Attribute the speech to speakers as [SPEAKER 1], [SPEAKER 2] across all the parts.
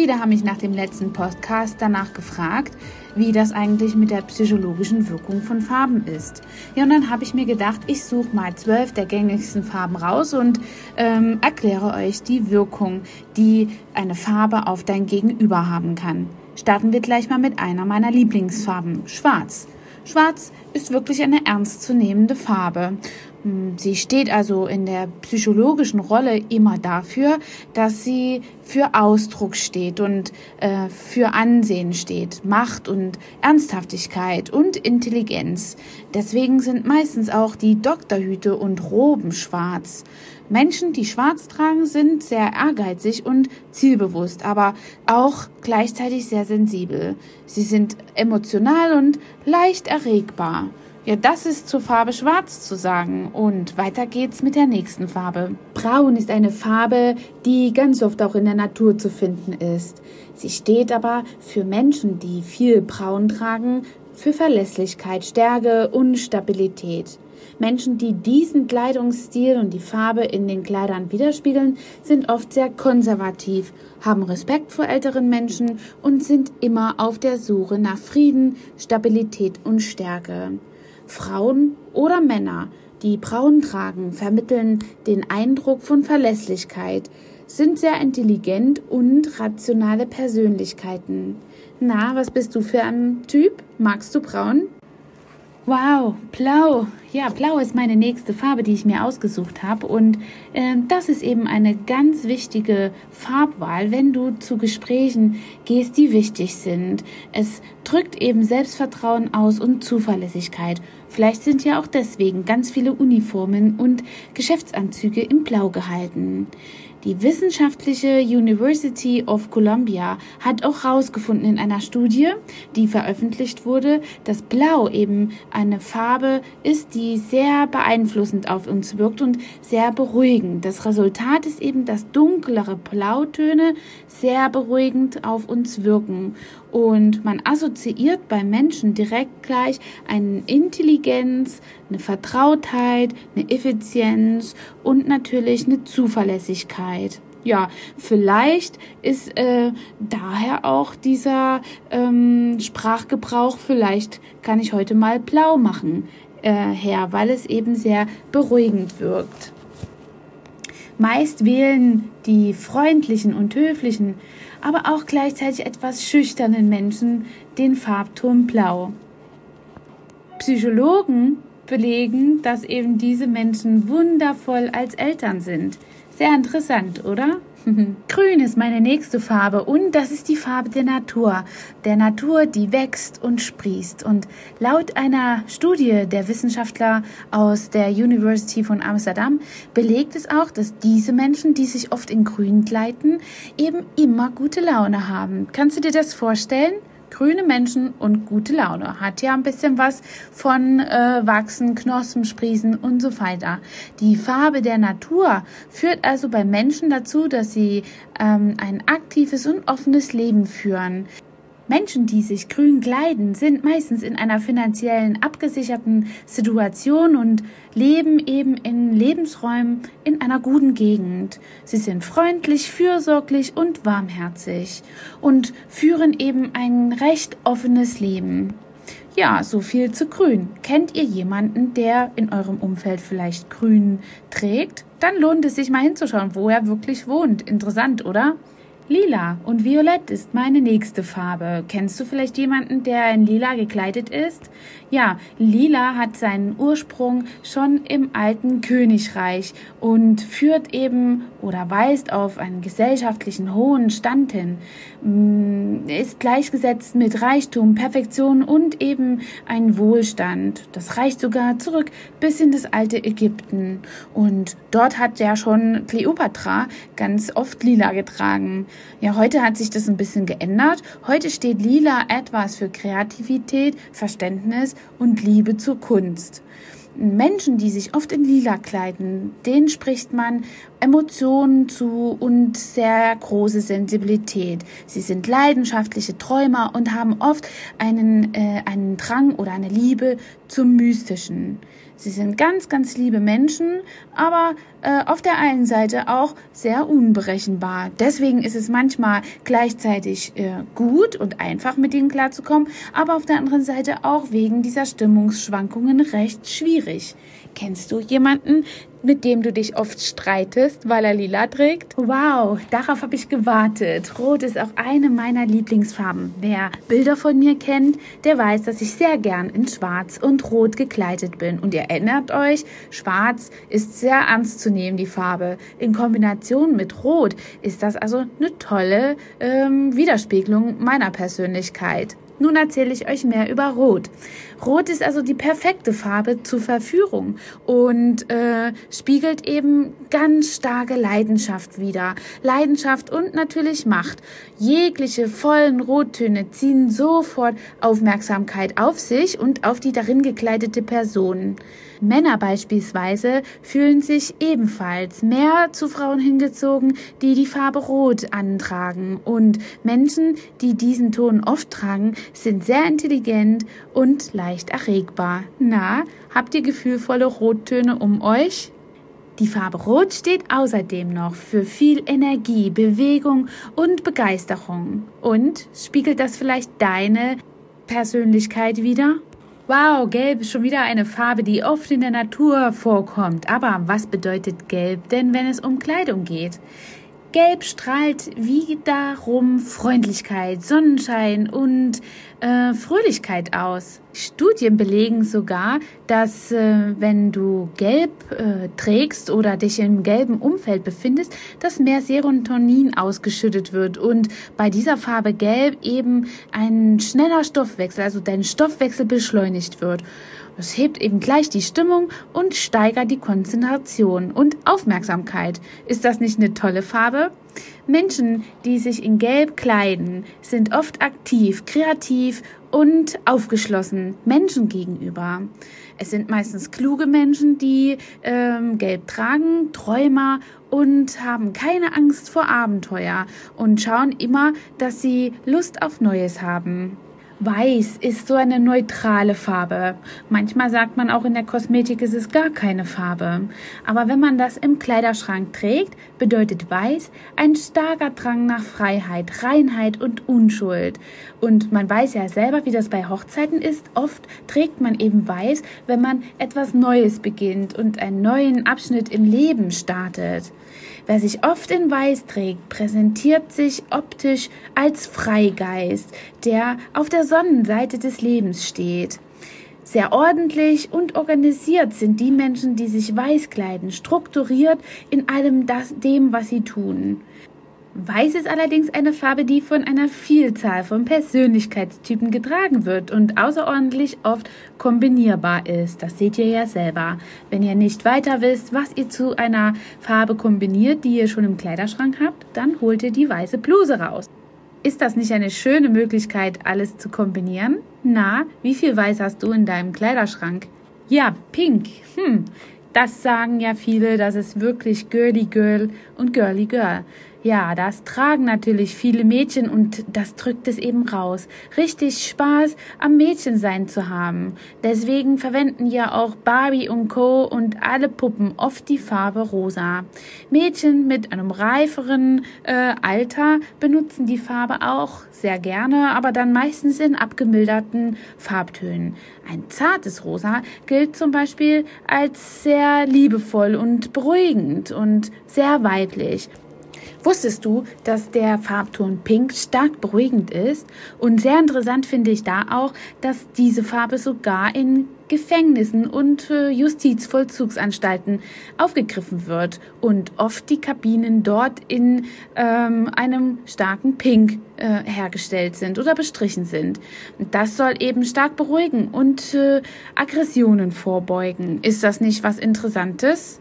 [SPEAKER 1] Viele haben mich nach dem letzten Podcast danach gefragt, wie das eigentlich mit der psychologischen Wirkung von Farben ist. Ja, und dann habe ich mir gedacht, ich suche mal zwölf der gängigsten Farben raus und ähm, erkläre euch die Wirkung, die eine Farbe auf dein Gegenüber haben kann. Starten wir gleich mal mit einer meiner Lieblingsfarben, Schwarz. Schwarz ist wirklich eine ernstzunehmende Farbe. Hm, sie steht also in der psychologischen Rolle immer dafür, dass sie für Ausdruck steht und äh, für Ansehen steht, Macht und Ernsthaftigkeit und Intelligenz. Deswegen sind meistens auch die Doktorhüte und Roben schwarz. Menschen, die schwarz tragen, sind sehr ehrgeizig und zielbewusst, aber auch gleichzeitig sehr sensibel. Sie sind emotional und leicht erregbar. Ja, das ist zur Farbe Schwarz zu sagen. Und weiter geht's mit der nächsten Farbe. Braun ist eine Farbe, die ganz oft auch in der Natur zu finden ist. Sie steht aber für Menschen, die viel Braun tragen, für Verlässlichkeit, Stärke und Stabilität. Menschen, die diesen Kleidungsstil und die Farbe in den Kleidern widerspiegeln, sind oft sehr konservativ, haben Respekt vor älteren Menschen und sind immer auf der Suche nach Frieden, Stabilität und Stärke. Frauen oder Männer, die braun tragen, vermitteln den Eindruck von Verlässlichkeit, sind sehr intelligent und rationale Persönlichkeiten. Na, was bist du für ein Typ? Magst du braun? Wow, blau. Ja, blau ist meine nächste Farbe, die ich mir ausgesucht habe. Und äh, das ist eben eine ganz wichtige Farbwahl, wenn du zu Gesprächen gehst, die wichtig sind. Es drückt eben Selbstvertrauen aus und Zuverlässigkeit. Vielleicht sind ja auch deswegen ganz viele Uniformen und Geschäftsanzüge in Blau gehalten. Die wissenschaftliche University of Columbia hat auch herausgefunden in einer Studie, die veröffentlicht wurde, dass Blau eben eine Farbe ist, die sehr beeinflussend auf uns wirkt und sehr beruhigend. Das Resultat ist eben, dass dunklere Blautöne sehr beruhigend auf uns wirken. Und man assoziiert bei Menschen direkt gleich eine Intelligenz, eine Vertrautheit, eine Effizienz und natürlich eine Zuverlässigkeit. Ja, vielleicht ist äh, daher auch dieser ähm, Sprachgebrauch, vielleicht kann ich heute mal blau machen, äh, her, weil es eben sehr beruhigend wirkt. Meist wählen die freundlichen und höflichen aber auch gleichzeitig etwas schüchternen Menschen den Farbton Blau. Psychologen belegen, dass eben diese Menschen wundervoll als Eltern sind. Sehr interessant, oder? Grün ist meine nächste Farbe und das ist die Farbe der Natur. Der Natur, die wächst und sprießt. Und laut einer Studie der Wissenschaftler aus der University von Amsterdam belegt es auch, dass diese Menschen, die sich oft in Grün kleiden, eben immer gute Laune haben. Kannst du dir das vorstellen? Grüne Menschen und gute Laune. Hat ja ein bisschen was von äh, Wachsen, Knospen, Sprießen und so weiter. Die Farbe der Natur führt also bei Menschen dazu, dass sie ähm, ein aktives und offenes Leben führen. Menschen, die sich grün kleiden, sind meistens in einer finanziellen abgesicherten Situation und leben eben in Lebensräumen in einer guten Gegend. Sie sind freundlich, fürsorglich und warmherzig und führen eben ein recht offenes Leben. Ja, so viel zu grün. Kennt ihr jemanden, der in eurem Umfeld vielleicht grün trägt? Dann lohnt es sich mal hinzuschauen, wo er wirklich wohnt. Interessant, oder? Lila und Violett ist meine nächste Farbe. Kennst du vielleicht jemanden, der in Lila gekleidet ist? Ja, Lila hat seinen Ursprung schon im alten Königreich und führt eben oder weist auf einen gesellschaftlichen hohen Stand hin, mm, ist gleichgesetzt mit Reichtum, Perfektion und eben ein Wohlstand. Das reicht sogar zurück bis in das alte Ägypten. Und dort hat ja schon Kleopatra ganz oft Lila getragen. Ja, heute hat sich das ein bisschen geändert. Heute steht Lila etwas für Kreativität, Verständnis und Liebe zur Kunst. Menschen, die sich oft in Lila kleiden, denen spricht man Emotionen zu und sehr große Sensibilität. Sie sind leidenschaftliche Träumer und haben oft einen, äh, einen Drang oder eine Liebe zum Mystischen. Sie sind ganz, ganz liebe Menschen, aber äh, auf der einen Seite auch sehr unberechenbar. Deswegen ist es manchmal gleichzeitig äh, gut und einfach mit ihnen klarzukommen, aber auf der anderen Seite auch wegen dieser Stimmungsschwankungen recht schwierig. Kennst du jemanden, mit dem du dich oft streitest, weil er lila trägt? Wow, darauf habe ich gewartet. Rot ist auch eine meiner Lieblingsfarben. Wer Bilder von mir kennt, der weiß, dass ich sehr gern in Schwarz und Rot gekleidet bin. Und ihr erinnert euch, Schwarz ist sehr ernst zu nehmen, die Farbe. In Kombination mit Rot ist das also eine tolle ähm, Widerspiegelung meiner Persönlichkeit. Nun erzähle ich euch mehr über Rot. Rot ist also die perfekte Farbe zur Verführung und äh, spiegelt eben ganz starke Leidenschaft wider. Leidenschaft und natürlich Macht. Jegliche vollen Rottöne ziehen sofort Aufmerksamkeit auf sich und auf die darin gekleidete Person. Männer beispielsweise fühlen sich ebenfalls mehr zu Frauen hingezogen, die die Farbe Rot antragen. Und Menschen, die diesen Ton oft tragen, sind sehr intelligent und leicht erregbar. Na, habt ihr gefühlvolle Rottöne um euch? Die Farbe Rot steht außerdem noch für viel Energie, Bewegung und Begeisterung. Und spiegelt das vielleicht deine Persönlichkeit wieder? Wow, Gelb ist schon wieder eine Farbe, die oft in der Natur vorkommt. Aber was bedeutet Gelb denn, wenn es um Kleidung geht? Gelb strahlt wiederum Freundlichkeit, Sonnenschein und äh, Fröhlichkeit aus. Studien belegen sogar, dass äh, wenn du Gelb äh, trägst oder dich im gelben Umfeld befindest, dass mehr Serotonin ausgeschüttet wird und bei dieser Farbe Gelb eben ein schneller Stoffwechsel, also dein Stoffwechsel beschleunigt wird. Das hebt eben gleich die Stimmung und steigert die Konzentration und Aufmerksamkeit. Ist das nicht eine tolle Farbe? Menschen, die sich in Gelb kleiden, sind oft aktiv, kreativ und aufgeschlossen Menschen gegenüber. Es sind meistens kluge Menschen, die ähm, Gelb tragen, Träumer und haben keine Angst vor Abenteuer und schauen immer, dass sie Lust auf Neues haben. Weiß ist so eine neutrale Farbe. Manchmal sagt man auch in der Kosmetik ist es gar keine Farbe. Aber wenn man das im Kleiderschrank trägt, bedeutet Weiß ein starker Drang nach Freiheit, Reinheit und Unschuld. Und man weiß ja selber, wie das bei Hochzeiten ist. Oft trägt man eben Weiß, wenn man etwas Neues beginnt und einen neuen Abschnitt im Leben startet. Wer sich oft in Weiß trägt, präsentiert sich optisch als Freigeist, der auf der Sonnenseite des Lebens steht. Sehr ordentlich und organisiert sind die Menschen, die sich weiß kleiden, strukturiert in allem das, dem, was sie tun. Weiß ist allerdings eine Farbe, die von einer Vielzahl von Persönlichkeitstypen getragen wird und außerordentlich oft kombinierbar ist. Das seht ihr ja selber. Wenn ihr nicht weiter wisst, was ihr zu einer Farbe kombiniert, die ihr schon im Kleiderschrank habt, dann holt ihr die weiße Bluse raus. Ist das nicht eine schöne Möglichkeit, alles zu kombinieren? Na, wie viel Weiß hast du in deinem Kleiderschrank? Ja, pink. Hm, das sagen ja viele, das ist wirklich girly girl und girly girl. Ja, das tragen natürlich viele Mädchen und das drückt es eben raus. Richtig Spaß am Mädchensein zu haben. Deswegen verwenden ja auch Barbie und Co. und alle Puppen oft die Farbe rosa. Mädchen mit einem reiferen äh, Alter benutzen die Farbe auch sehr gerne, aber dann meistens in abgemilderten Farbtönen. Ein zartes Rosa gilt zum Beispiel als sehr liebevoll und beruhigend und sehr weiblich. Wusstest du, dass der Farbton Pink stark beruhigend ist? Und sehr interessant finde ich da auch, dass diese Farbe sogar in Gefängnissen und äh, Justizvollzugsanstalten aufgegriffen wird und oft die Kabinen dort in ähm, einem starken Pink äh, hergestellt sind oder bestrichen sind. Das soll eben stark beruhigen und äh, Aggressionen vorbeugen. Ist das nicht was Interessantes?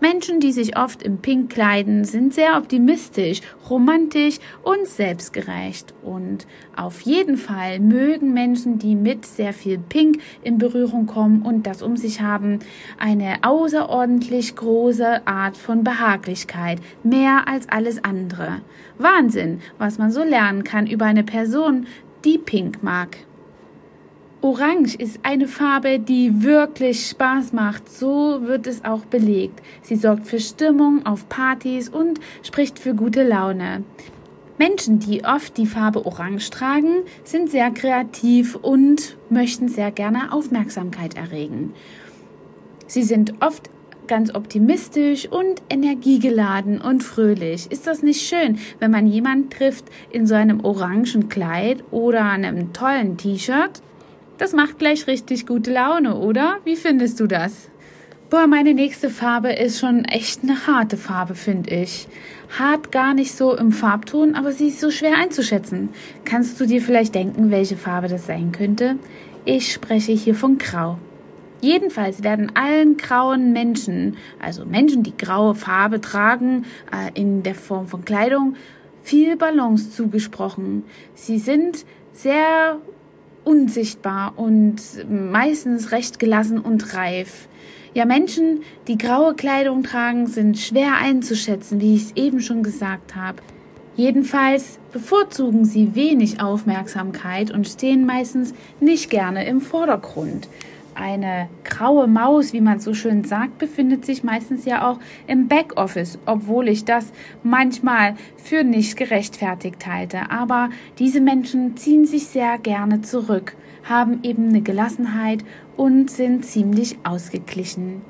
[SPEAKER 1] Menschen, die sich oft im Pink kleiden, sind sehr optimistisch, romantisch und selbstgerecht. Und auf jeden Fall mögen Menschen, die mit sehr viel Pink in Berührung kommen und das um sich haben, eine außerordentlich große Art von Behaglichkeit, mehr als alles andere. Wahnsinn, was man so lernen kann über eine Person, die Pink mag. Orange ist eine Farbe, die wirklich Spaß macht. So wird es auch belegt. Sie sorgt für Stimmung auf Partys und spricht für gute Laune. Menschen, die oft die Farbe Orange tragen, sind sehr kreativ und möchten sehr gerne Aufmerksamkeit erregen. Sie sind oft ganz optimistisch und energiegeladen und fröhlich. Ist das nicht schön, wenn man jemanden trifft in so einem orangen Kleid oder einem tollen T-Shirt? Das macht gleich richtig gute Laune, oder? Wie findest du das? Boah, meine nächste Farbe ist schon echt eine harte Farbe, finde ich. Hart gar nicht so im Farbton, aber sie ist so schwer einzuschätzen. Kannst du dir vielleicht denken, welche Farbe das sein könnte? Ich spreche hier von Grau. Jedenfalls werden allen grauen Menschen, also Menschen, die graue Farbe tragen, äh, in der Form von Kleidung, viel Balance zugesprochen. Sie sind sehr unsichtbar und meistens recht gelassen und reif. Ja, Menschen, die graue Kleidung tragen, sind schwer einzuschätzen, wie ich es eben schon gesagt habe. Jedenfalls bevorzugen sie wenig Aufmerksamkeit und stehen meistens nicht gerne im Vordergrund eine graue Maus, wie man so schön sagt, befindet sich meistens ja auch im Backoffice, obwohl ich das manchmal für nicht gerechtfertigt halte. Aber diese Menschen ziehen sich sehr gerne zurück, haben eben eine Gelassenheit und sind ziemlich ausgeglichen.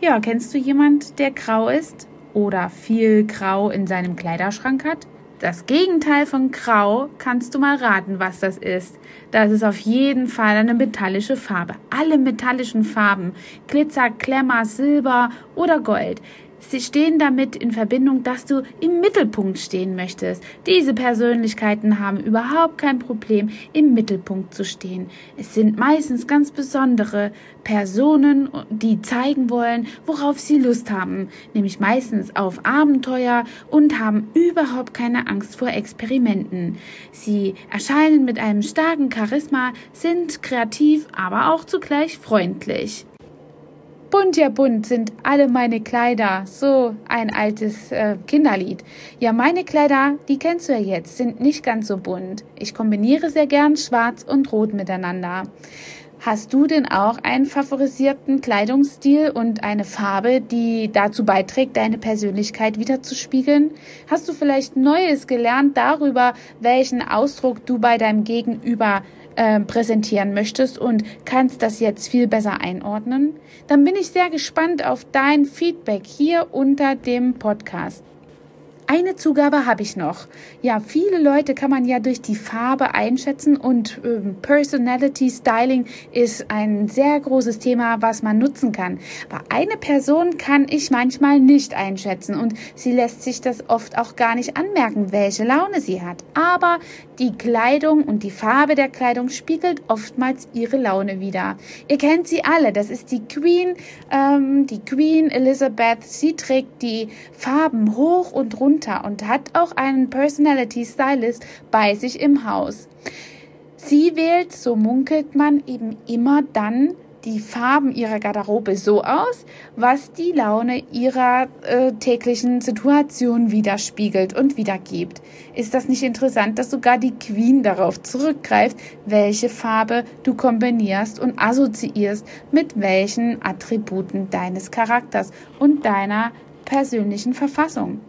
[SPEAKER 1] Ja, kennst du jemand, der grau ist oder viel grau in seinem Kleiderschrank hat? Das Gegenteil von Grau, kannst du mal raten, was das ist. Das ist auf jeden Fall eine metallische Farbe. Alle metallischen Farben, Glitzer, Klemmer, Silber oder Gold, Sie stehen damit in Verbindung, dass du im Mittelpunkt stehen möchtest. Diese Persönlichkeiten haben überhaupt kein Problem, im Mittelpunkt zu stehen. Es sind meistens ganz besondere Personen, die zeigen wollen, worauf sie Lust haben, nämlich meistens auf Abenteuer und haben überhaupt keine Angst vor Experimenten. Sie erscheinen mit einem starken Charisma, sind kreativ, aber auch zugleich freundlich. Bunt ja bunt sind alle meine Kleider. So ein altes äh, Kinderlied. Ja, meine Kleider, die kennst du ja jetzt, sind nicht ganz so bunt. Ich kombiniere sehr gern schwarz und rot miteinander. Hast du denn auch einen favorisierten Kleidungsstil und eine Farbe, die dazu beiträgt, deine Persönlichkeit wiederzuspiegeln? Hast du vielleicht Neues gelernt darüber, welchen Ausdruck du bei deinem Gegenüber äh, präsentieren möchtest und kannst das jetzt viel besser einordnen, dann bin ich sehr gespannt auf dein Feedback hier unter dem Podcast. Eine Zugabe habe ich noch. Ja, viele Leute kann man ja durch die Farbe einschätzen und ähm, Personality Styling ist ein sehr großes Thema, was man nutzen kann. Aber eine Person kann ich manchmal nicht einschätzen und sie lässt sich das oft auch gar nicht anmerken, welche Laune sie hat. Aber die Kleidung und die Farbe der Kleidung spiegelt oftmals ihre Laune wider. Ihr kennt sie alle. Das ist die Queen, ähm, die Queen Elizabeth. Sie trägt die Farben hoch und runter runter und hat auch einen Personality Stylist bei sich im Haus. Sie wählt, so munkelt man, eben immer dann die Farben ihrer Garderobe so aus, was die Laune ihrer äh, täglichen Situation widerspiegelt und wiedergibt. Ist das nicht interessant, dass sogar die Queen darauf zurückgreift, welche Farbe du kombinierst und assoziierst mit welchen Attributen deines Charakters und deiner persönlichen Verfassung?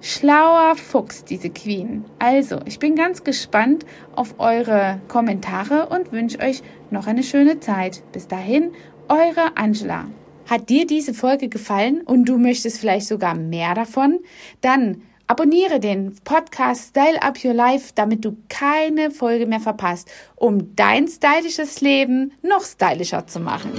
[SPEAKER 1] Schlauer Fuchs, diese Queen. Also, ich bin ganz gespannt auf eure Kommentare und wünsche euch noch eine schöne Zeit. Bis dahin, eure Angela. Hat dir diese Folge gefallen und du möchtest vielleicht sogar mehr davon? Dann abonniere den Podcast Style Up Your Life, damit du keine Folge mehr verpasst, um dein stylisches Leben noch stylischer zu machen.